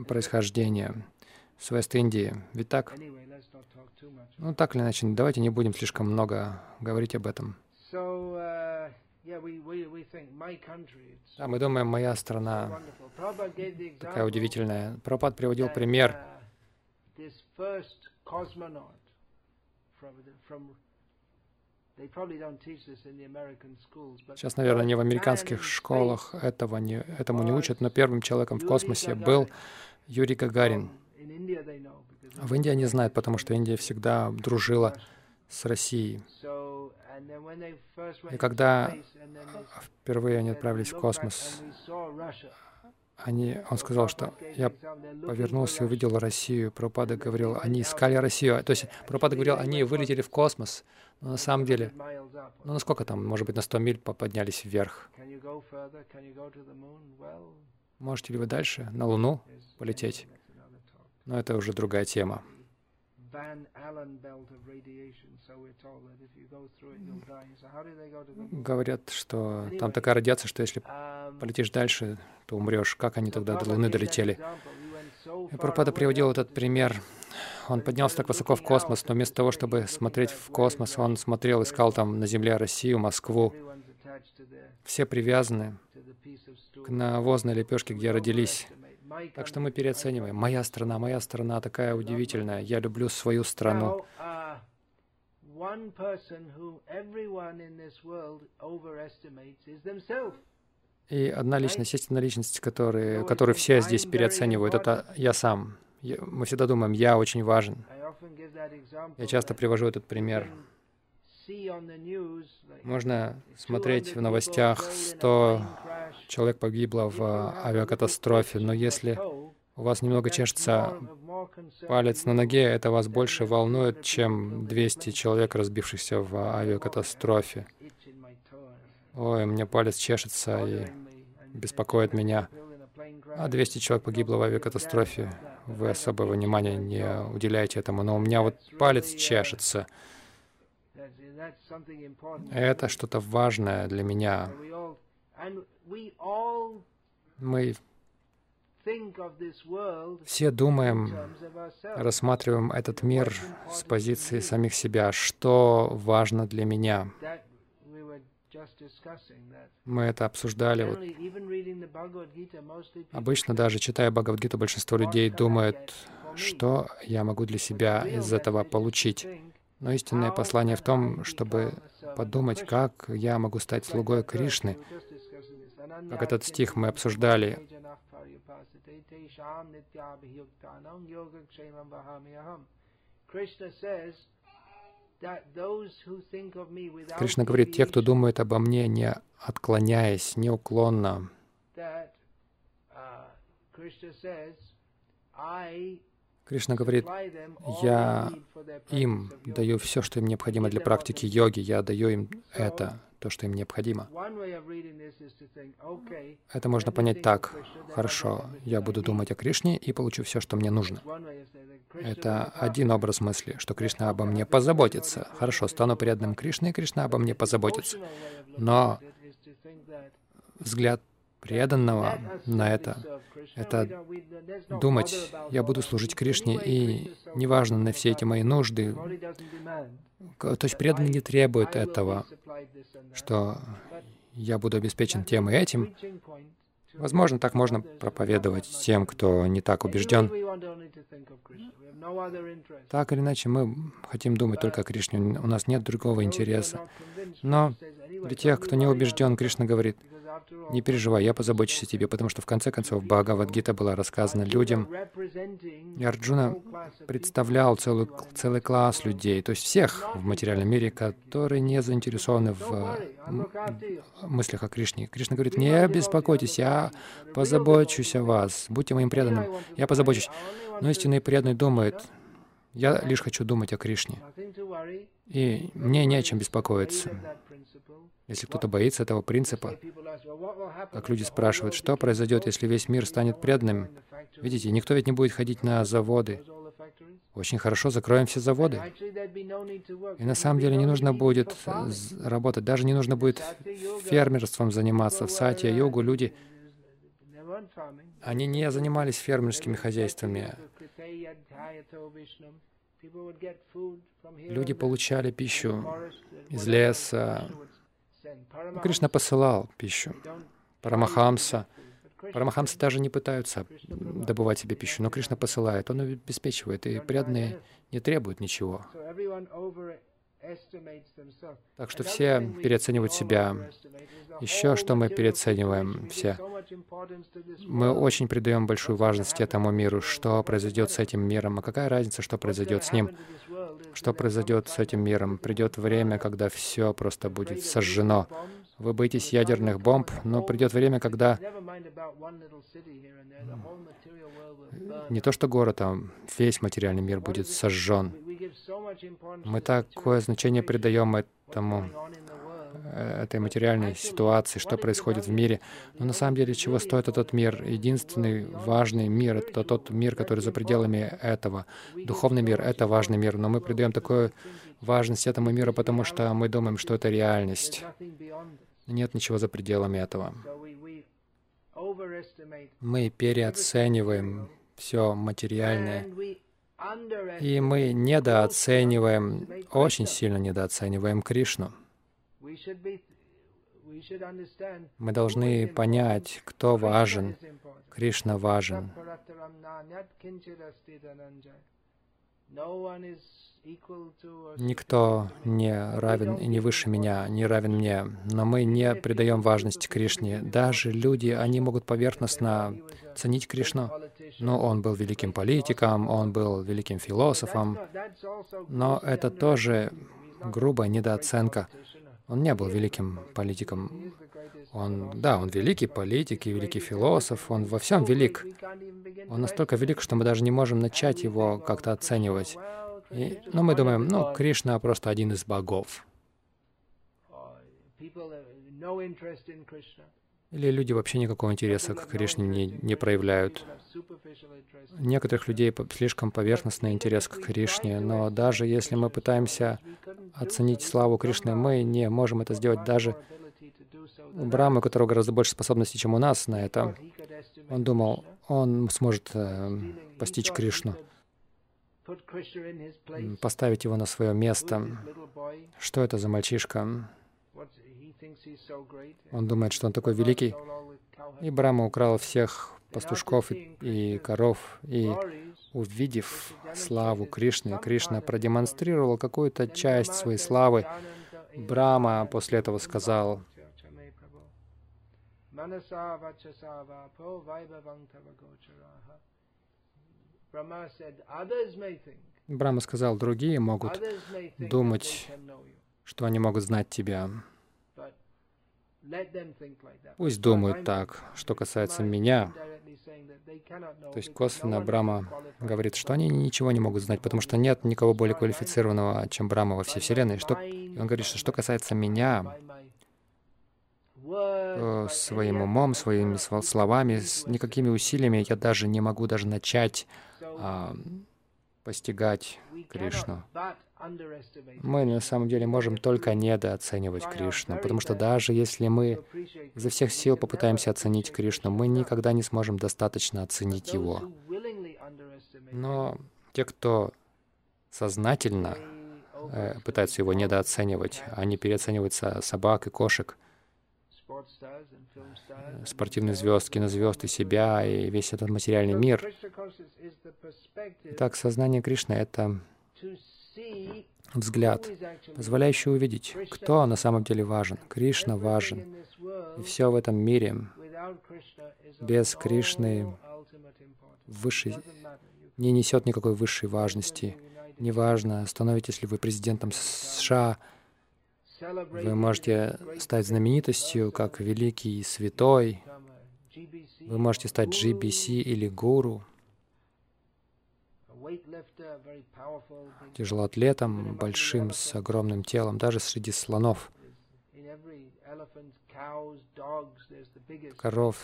Speaker 1: происхождения с Вест-Индии. Ведь так? Ну, так или иначе, давайте не будем слишком много говорить об этом. Uh, да, мы думаем, моя страна такая удивительная. Пропад приводил пример uh, Сейчас, наверное, не в американских школах этого не, этому не учат, но первым человеком в космосе был Юрий Гагарин. В Индии они знают, потому что Индия всегда дружила с Россией. И когда впервые они отправились в космос, они, он сказал, что я повернулся и увидел Россию. Пропада говорил, они искали Россию. То есть Пропада говорил, они вылетели в космос. Но на самом деле, ну насколько там, может быть, на 100 миль поднялись вверх. Можете ли вы дальше на Луну полететь? Но это уже другая тема. Говорят, что там такая радиация, что если um, полетишь дальше, то умрешь. Как они тогда до Луны долетели? И Пропада приводил этот пример. Он поднялся так высоко в космос, но вместо того, чтобы смотреть в космос, он смотрел, искал там на Земле Россию, Москву. Все привязаны к навозной лепешке, где родились. Так что мы переоцениваем. Моя страна, моя страна такая удивительная. Я люблю свою страну. И одна личность, есть одна личность, который, которую все здесь переоценивают, это я сам. Мы всегда думаем, я очень важен. Я часто привожу этот пример. Можно смотреть в новостях, 100 человек погибло в авиакатастрофе, но если у вас немного чешется палец на ноге, это вас больше волнует, чем 200 человек, разбившихся в авиакатастрофе. Ой, у меня палец чешется и беспокоит меня. А 200 человек погибло в авиакатастрофе. Вы особого внимания не уделяете этому. Но у меня вот палец чешется. Это что-то важное для меня. Мы все думаем, рассматриваем этот мир с позиции самих себя, что важно для меня. Мы это обсуждали. Вот. Обычно даже читая Бхагавадгиту, большинство людей думают, что я могу для себя из этого получить. Но истинное послание в том, чтобы подумать, как я могу стать слугой Кришны. Как этот стих мы обсуждали. Кришна говорит, те, кто думает обо мне, не отклоняясь, неуклонно, Кришна говорит, я им даю все, что им необходимо для практики йоги, я даю им это, то, что им необходимо. Это можно понять так. Хорошо, я буду думать о Кришне и получу все, что мне нужно. Это один образ мысли, что Кришна обо мне позаботится. Хорошо, стану преданным Кришне, и Кришна обо мне позаботится. Но взгляд преданного на это, это думать, я буду служить Кришне, и неважно на все эти мои нужды, то есть преданный не требует этого, что я буду обеспечен тем и этим. Возможно, так можно проповедовать тем, кто не так убежден. Так или иначе, мы хотим думать только о Кришне, у нас нет другого интереса. Но для тех, кто не убежден, Кришна говорит, не переживай, я позабочусь о тебе, потому что в конце концов Бхагавадгита была рассказана людям, и Арджуна представлял целый, целый класс людей, то есть всех в материальном мире, которые не заинтересованы в мыслях о Кришне. Кришна говорит, не беспокойтесь, я позабочусь о вас, будьте моим преданным, я позабочусь. Но истинный преданный думает, я лишь хочу думать о Кришне. И мне не о чем беспокоиться. Если кто-то боится этого принципа, как люди спрашивают, что произойдет, если весь мир станет преданным? Видите, никто ведь не будет ходить на заводы. Очень хорошо, закроем все заводы. И на самом деле не нужно будет работать, даже не нужно будет фермерством заниматься. В сати, йогу люди, они не занимались фермерскими хозяйствами. Люди получали пищу из леса, Кришна посылал пищу. Парамахамса. Парамахамсы даже не пытаются добывать себе пищу, но Кришна посылает, он обеспечивает, и преданные не требуют ничего. Так что все переоценивают себя. Еще что мы переоцениваем все. Мы очень придаем большую важность этому миру, что произойдет с этим миром, а какая разница, что произойдет с ним, что произойдет с этим миром. Придет время, когда все просто будет сожжено. Вы боитесь ядерных бомб, но придет время, когда не то что город, а весь материальный мир будет сожжен. Мы такое значение придаем этому, э, этой материальной ситуации, что происходит в мире. Но на самом деле, чего стоит этот мир? Единственный важный мир — это тот мир, который за пределами этого. Духовный мир — это важный мир, но мы придаем такую важность этому миру, потому что мы думаем, что это реальность. Нет ничего за пределами этого. Мы переоцениваем все материальное, и мы недооцениваем, очень сильно недооцениваем Кришну. Мы должны понять, кто важен. Кришна важен. Никто не равен и не выше меня, не равен мне, но мы не придаем важности Кришне. Даже люди, они могут поверхностно ценить Кришну, но он был великим политиком, он был великим философом, но это тоже грубая недооценка. Он не был великим политиком. Он, да, он великий политик и великий философ, он во всем велик. Он настолько велик, что мы даже не можем начать его как-то оценивать. И, ну, мы думаем, ну, Кришна просто один из богов. Или люди вообще никакого интереса к Кришне не, не проявляют. Некоторых людей слишком поверхностный интерес к Кришне, но даже если мы пытаемся оценить славу Кришны, мы не можем это сделать даже у Брамы, у которого гораздо больше способностей, чем у нас на это. Он думал, он сможет э, постичь Кришну поставить его на свое место. Что это за мальчишка? Он думает, что он такой великий. И Брама украл всех пастушков и, и коров, и увидев славу Кришны, Кришна продемонстрировал какую-то часть своей славы. Брама после этого сказал, Брахма сказал, другие могут думать, что они могут знать тебя. Пусть думают так. Что касается меня, то есть косвенно Брама говорит, что они ничего не могут знать, потому что нет никого более квалифицированного, чем Брама во всей Вселенной. Что... Он говорит, что что касается меня, своим умом, своими словами, с никакими усилиями я даже не могу даже начать а, постигать Кришну. Мы на самом деле можем только недооценивать Кришну, потому что даже если мы изо всех сил попытаемся оценить Кришну, мы никогда не сможем достаточно оценить Его. Но те, кто сознательно э, пытаются его недооценивать, они переоценивают собак и кошек, спортивных звезд, кинозвезд и себя, и весь этот материальный мир. Итак, сознание Кришны — это взгляд, позволяющий увидеть, кто на самом деле важен. Кришна важен. И все в этом мире без Кришны высшей, не несет никакой высшей важности. Неважно, становитесь ли вы президентом США, вы можете стать знаменитостью, как великий святой. Вы можете стать GBC или гуру, тяжелоатлетом, большим, с огромным телом, даже среди слонов, коров,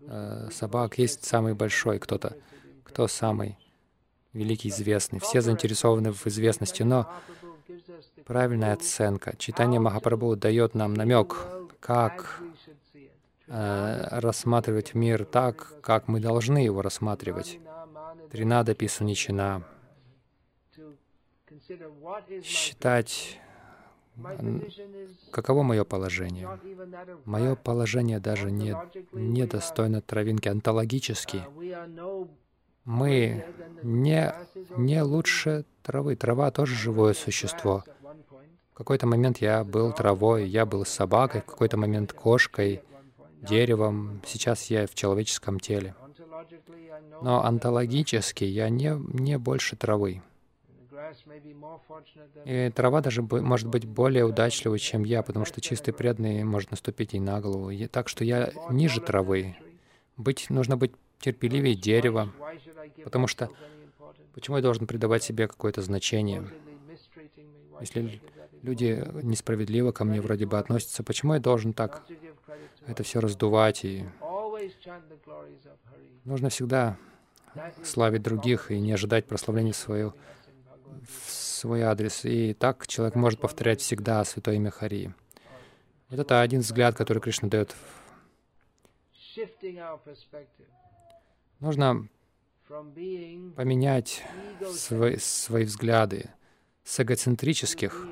Speaker 1: э, собак. Есть самый большой кто-то. Кто самый великий, известный? Все заинтересованы в известности, но правильная оценка. Читание Махапрабху дает нам намек, как э, рассматривать мир так, как мы должны его рассматривать. Тринада Писуничина. Считать, каково мое положение. Мое положение даже не, не достойно травинки онтологически. Мы не, не лучше травы. Трава тоже живое существо. В какой-то момент я был травой, я был собакой, в какой-то момент кошкой, деревом. Сейчас я в человеческом теле. Но онтологически я не, не больше травы. И трава даже может быть более удачливой, чем я, потому что чистый преданный может наступить ей на голову. Так что я ниже травы. Быть, нужно быть терпеливее дерева, потому что почему я должен придавать себе какое-то значение? Если люди несправедливо ко мне вроде бы относятся, почему я должен так это все раздувать? И нужно всегда славить других и не ожидать прославления свою, в свой адрес. И так человек может повторять всегда Святое имя Хари. Вот это один взгляд, который Кришна дает. Нужно поменять свои, свои взгляды с эгоцентрических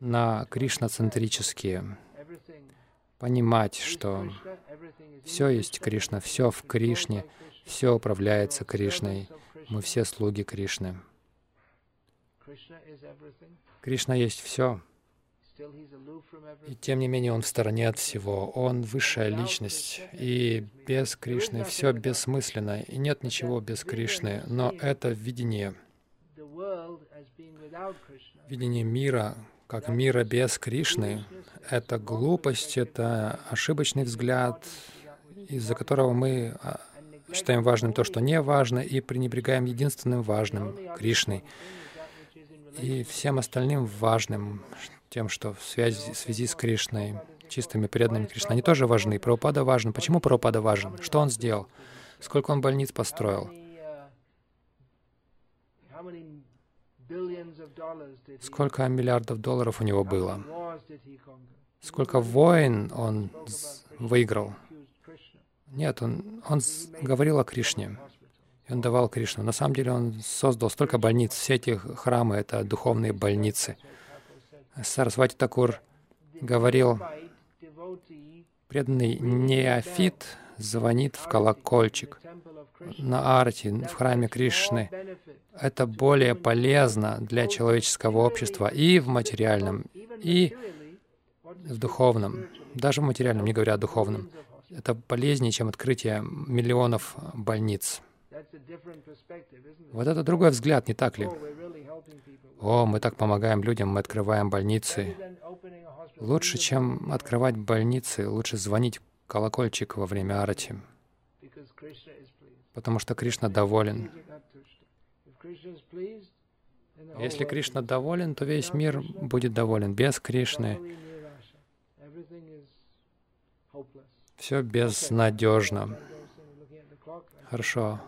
Speaker 1: на кришноцентрические. Понимать, что все есть Кришна, все в Кришне, все управляется Кришной. Мы все слуги Кришны. Кришна есть все. И тем не менее он в стороне от всего. Он высшая личность. И без Кришны все бессмысленно. И нет ничего без Кришны. Но это видение. Видение мира, как мира без Кришны, это глупость, это ошибочный взгляд, из-за которого мы а, считаем важным то, что не важно, и пренебрегаем единственным важным — Кришной. И всем остальным важным, тем, что в связи, в связи с Кришной, чистыми преданными Кришны, они тоже важны. Прабхупада важен. Почему Прабхупада важен? Что он сделал? Сколько он больниц построил? Сколько миллиардов долларов у него было? Сколько войн он выиграл? Нет, он, он говорил о Кришне. И он давал Кришну. На самом деле он создал столько больниц. Все эти храмы — это духовные больницы. Сарасвати Такур говорил, преданный неофит звонит в колокольчик на арти, в храме Кришны. Это более полезно для человеческого общества и в материальном, и в духовном. Даже в материальном, не говоря о духовном. Это полезнее, чем открытие миллионов больниц. Вот это другой взгляд, не так ли? О, мы так помогаем людям, мы открываем больницы. Лучше, чем открывать больницы, лучше звонить колокольчик во время арати. Потому что Кришна доволен. Если Кришна доволен, то весь мир будет доволен. Без Кришны все безнадежно. Хорошо.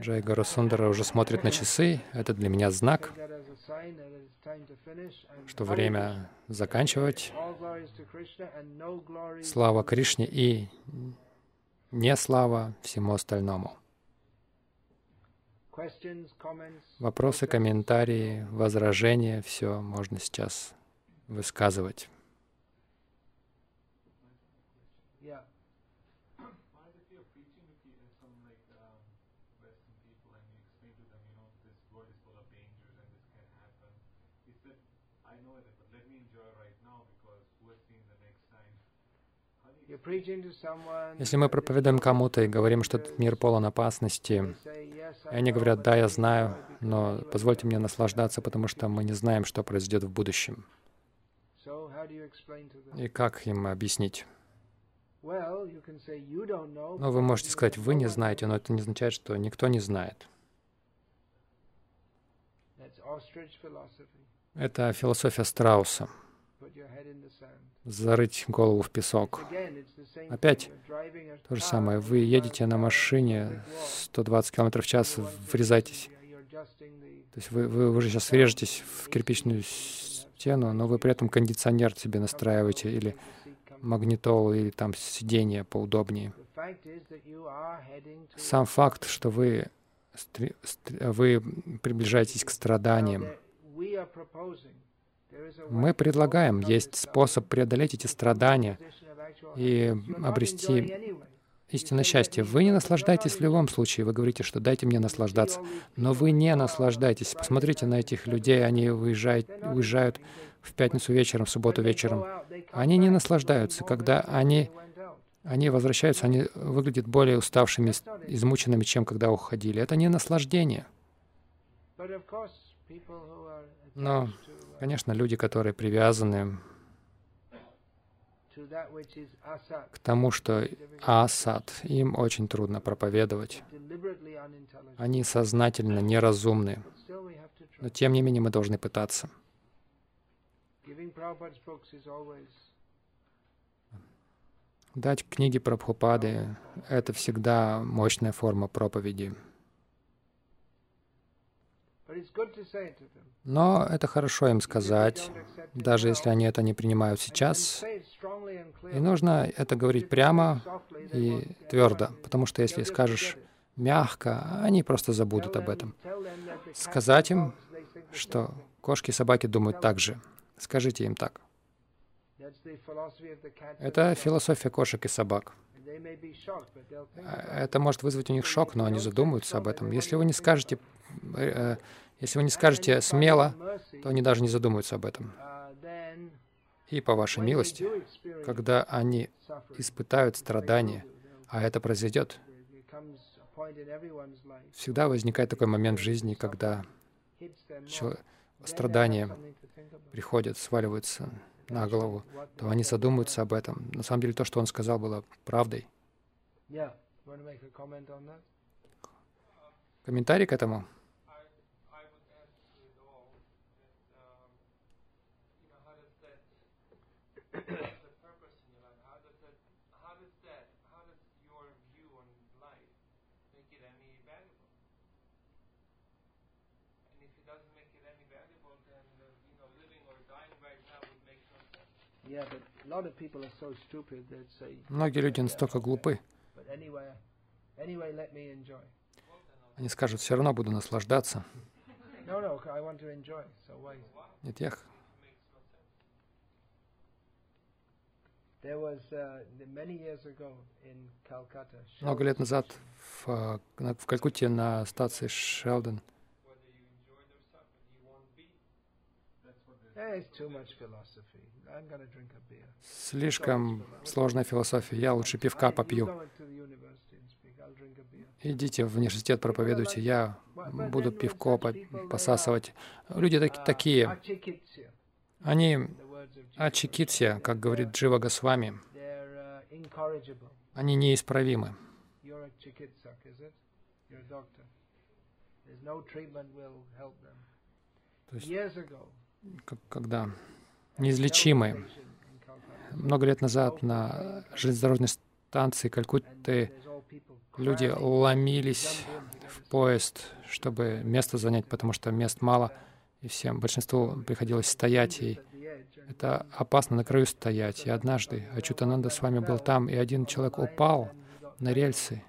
Speaker 1: Джай Гарусундара уже смотрит на часы. Это для меня знак, что время заканчивать. Слава Кришне и не слава всему остальному. Вопросы, комментарии, возражения, все можно сейчас высказывать. Если мы проповедуем кому-то и говорим, что этот мир полон опасности, и они говорят, да, я знаю, но позвольте мне наслаждаться, потому что мы не знаем, что произойдет в будущем. И как им объяснить? Ну, вы можете сказать, вы не знаете, но это не означает, что никто не знает. Это философия Страуса зарыть голову в песок. Опять то же самое. Вы едете на машине 120 км в час, врезаетесь. То есть вы, вы уже сейчас врежетесь в кирпичную стену, но вы при этом кондиционер себе настраиваете или магнитолу, или там сиденье поудобнее. Сам факт, что вы, вы приближаетесь к страданиям, мы предлагаем, есть способ преодолеть эти страдания и обрести истинное счастье. Вы не наслаждаетесь в любом случае. Вы говорите, что дайте мне наслаждаться. Но вы не наслаждаетесь. Посмотрите на этих людей. Они уезжают, уезжают в пятницу вечером, в субботу вечером. Они не наслаждаются. Когда они, они возвращаются, они выглядят более уставшими, измученными, чем когда уходили. Это не наслаждение. Но Конечно, люди, которые привязаны к тому, что асад, им очень трудно проповедовать. Они сознательно неразумны. Но тем не менее мы должны пытаться. Дать книги Прабхупады — это всегда мощная форма проповеди. Но это хорошо им сказать, даже если они это не принимают сейчас. И нужно это говорить прямо и твердо, потому что если скажешь мягко, они просто забудут об этом. Сказать им, что кошки и собаки думают так же. Скажите им так. Это философия кошек и собак. Это может вызвать у них шок, но они задумаются об этом. Если вы не скажете, э, если вы не скажете смело, то они даже не задумаются об этом. И по вашей милости, когда они испытают страдания, а это произойдет, всегда возникает такой момент в жизни, когда страдания приходят, сваливаются на голову, то они задумаются об этом. На самом деле то, что он сказал, было правдой. Комментарий к этому? Многие люди настолько глупы. Они скажут, все равно буду наслаждаться. Нет, я много лет назад в, в Калькутте на станции Шелдон Слишком сложная философия. Я лучше пивка попью. Идите в университет, проповедуйте. Я буду пивко посасывать. Люди таки, такие. Они ачикитсия, как говорит Джива Госвами. Они неисправимы. То есть, когда неизлечимые. Много лет назад на железнодорожной станции Калькутты люди ломились в поезд, чтобы место занять, потому что мест мало, и всем, большинству приходилось стоять, и это опасно на краю стоять. И однажды Ачутананда с вами был там, и один человек упал на рельсы,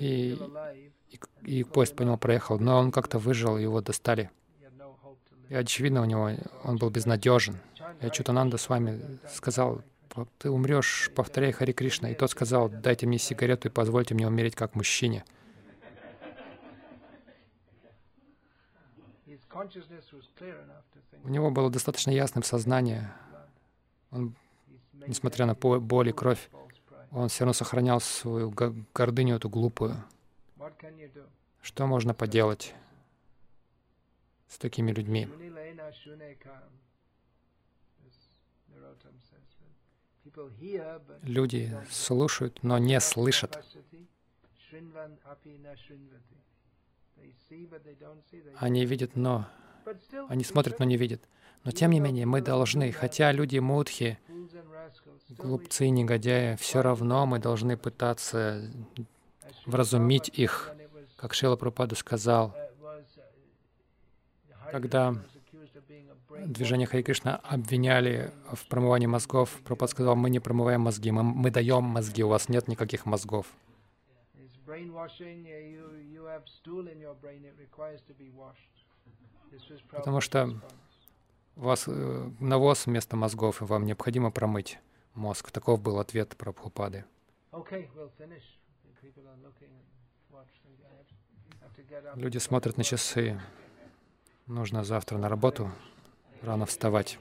Speaker 1: и, и, и поезд по нему проехал, но он как-то выжил, его достали. И очевидно, у него он был безнадежен. И Ачутананда с вами сказал, ты умрешь, повторяй Хари Кришна. И тот сказал, дайте мне сигарету и позвольте мне умереть как мужчине. У него было достаточно ясное сознание. Он, несмотря на боль и кровь, он все равно сохранял свою гордыню, эту глупую. Что можно поделать? с такими людьми. Люди слушают, но не слышат. Они видят, но... Они смотрят, но не видят. Но тем не менее, мы должны, хотя люди мудхи, глупцы, негодяи, все равно мы должны пытаться вразумить их. Как Шила Пропада сказал, когда движение Хари Кришна обвиняли в промывании мозгов, Прабхупад сказал, мы не промываем мозги, мы, мы даем мозги, у вас нет никаких мозгов. Потому что у вас э, навоз вместо мозгов, и вам необходимо промыть мозг. Таков был ответ Прабхупады. Люди смотрят на часы. Нужно завтра на работу рано вставать.